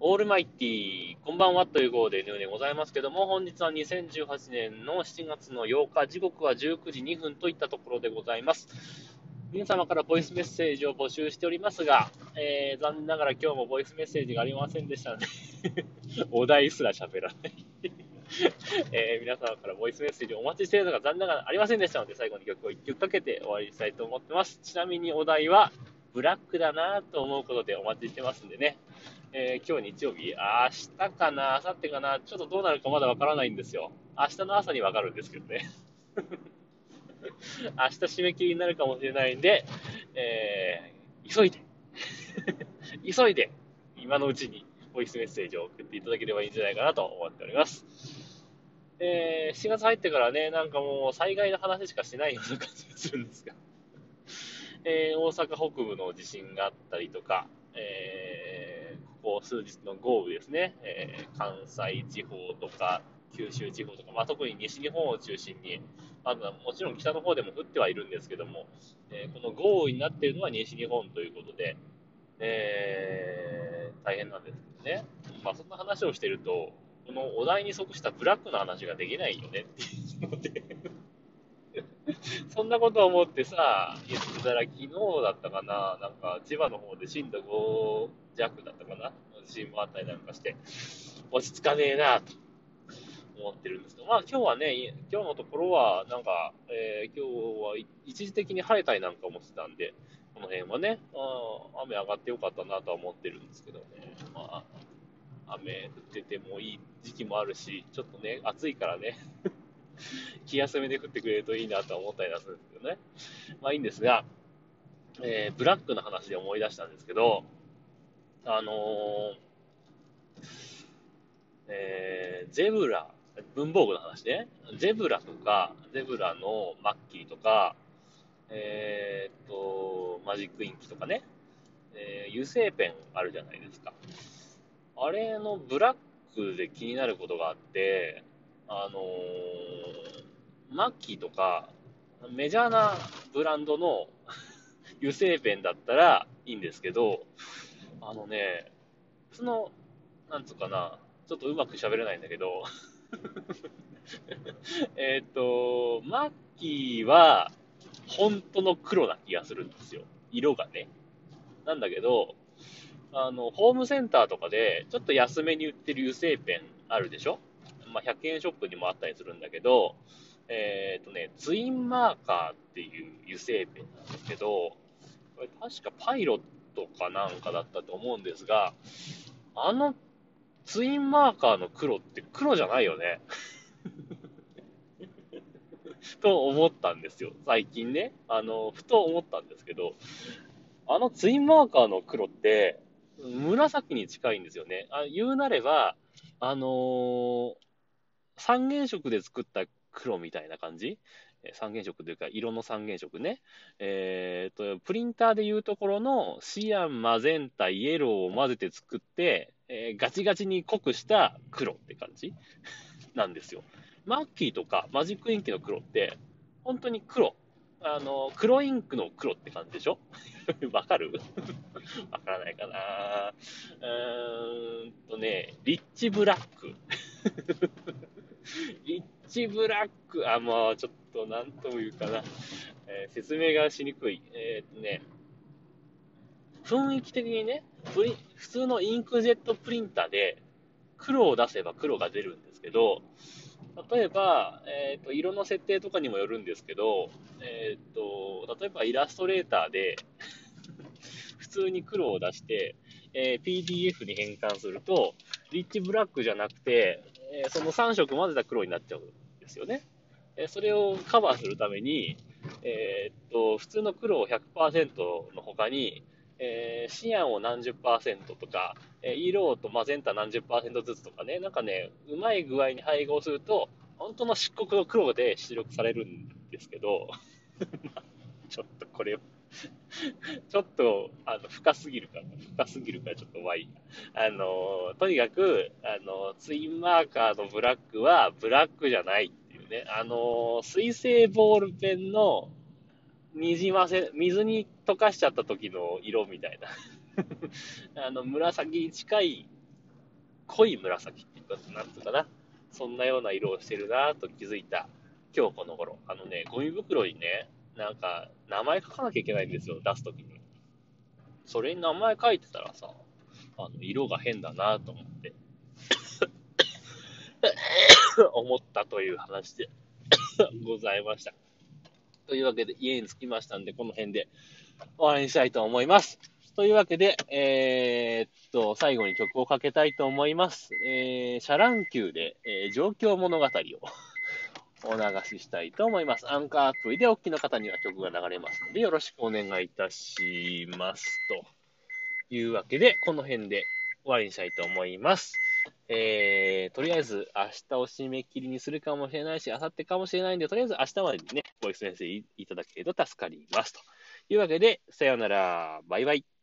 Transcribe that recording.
オールマイティこんばんはという号で N でございますけども、本日は2018年の7月の8日、時刻は19時2分といったところでございます。皆様からボイスメッセージを募集しておりますが、えー、残念ながら今日もボイスメッセージがありませんでしたので お題すら喋らない えー、皆様からボイスメッセージをお待ちしているのが残念ながらありませんでしたので、最後に曲を1曲かけて終わりにしたいと思ってます。ちなみにお題は、ブラックだなと思うことでお待ちしてますんでね。えー、今日日曜日明日かな明後日かなちょっとどうなるかまだわからないんですよ。明日の朝にわかるんですけどね。明日締め切りになるかもしれないんで、えー、急いで 急いで、今のうちにボイスメッセージを送っていただければいいんじゃないかなと思っております。えー、7月入ってからね、なんかもう災害の話しかしないような感じがするんですが、えー、大阪北部の地震があったりとか、えー、ここ数日の豪雨ですね、えー、関西地方とか、九州地方とか、まあ、特に西日本を中心に、あもちろん北の方でも降ってはいるんですけども、えー、この豪雨になっているのは西日本ということで、えー、大変なんですけどね。まあ、そんな話をしていると、このお題に即したブラックの話ができないよねっていうので そんなことを思ってさ、言ってたら昨日だったかな、なんか千葉の方で震度5弱だったかな、地震もあったりなんかして、落ち着かねえなと思ってるんですけど、まあ今日はね、今日のところは、なんか、えー、今日は一時的に晴れたりなんかもしてたんで、この辺はね、あ雨上がってよかったなとは思ってるんですけどね、まあ、雨降っててもいい時期もあるし、ちょっとね、暑いからね、気休めで降ってくれるといいなと思ったりはするんですけどね。まあいいんですが、えー、ブラックの話で思い出したんですけど、あの、えー、ゼブラ、文房具の話ね。ゼブラとか、ゼブラのマッキーとか、えー、っと、マジックインキとかね、えー、油性ペンあるじゃないですか。あれのブラックで気になることがあって、あのー、マッキーとか、メジャーなブランドの 油性ペンだったらいいんですけど、あのね、その、なんつうかな、ちょっとうまく喋れないんだけど えっと、マッキーは、本当の黒な気がするんですよ。色がね。なんだけど、あの、ホームセンターとかで、ちょっと安めに売ってる油性ペンあるでしょ？まあ、100円ショップにもあったりするんだけど、えっ、ー、とね、ツインマーカーっていう油性ペンなんですけど、これ確かパイロットかなんかだったと思うんですが、あのツインマーカーの黒って黒じゃないよね。と思ったんですよ。最近ね。あの、ふと思ったんですけど、あのツインマーカーの黒って、紫に近いんですよね。あ言うなれば、あのー、三原色で作った黒みたいな感じ三原色というか、色の三原色ね。え、ー、と、プリンターでいうところのシアン、マゼンタ、イエローを混ぜて作って、えー、ガチガチに濃くした黒って感じ なんですよ。マッキーとかマジックインキの黒って、本当に黒。あの、黒インクの黒って感じでしょ？わかる？わからないかなうーんとね、リッチブラック。リッチブラック、あ、もうちょっととなんとも言うかな。えー、説明がしにくい。えー、っとね、雰囲気的にね、普通のインクジェットプリンターで黒を出せば黒が出るんですけど、例えば、え、ー、と、色の設定とかにもよるんですけど、え、ー、と、例えばイラストレーターで 普通に黒を出して、えー、PDF に変換すると、リッチブラックじゃなくて、えその3色混ぜた黒になっちゃうんですよね。それをカバーするために、えっと、普通の黒を100%の他に、えー、シアンを何十パーセントとか、えー、色とマゼンタ何十パーセントずつとかね、なんかね、うまい具合に配合すると、本当の漆黒の黒で出力されるんですけど、ちょっとこれ、ちょっと、あの、深すぎるから、深すぎるからちょっと怖い。あの、とにかく、あの、ツインマーカーのブラックはブラックじゃないね、あの、水性ボールペンのにじませ、水に溶かしちゃった時の色みたいな あの、紫に近い濃い紫っていうか、なんつうかな。そんなような色をしてるなと気づいた今日この頃。あのね、ゴミ袋にね、なんか、名前書かなきゃいけないんですよ、出すときに。それに名前書いてたらさ、あの、色が変だなと思って 思ったという話で ございました。というわけで、家に着きましたんで、この辺で終わりにしたいと思います。というわけで、えー、っと、最後に曲をかけたいと思います。えー、シャ乱Q で、えー、上京物語を お流ししたいと思います。アンカーアプリでお聞きの方には曲が流れますので、よろしくお願いいたします。というわけで、この辺で終わりにしたいと思います。えー、とりあえず明日を締め切りにするかもしれないし、明後日かもしれないんで、とりあえず明日までにね、ボイス先生いただけると助かります。というわけで、さようなら。バイバイ。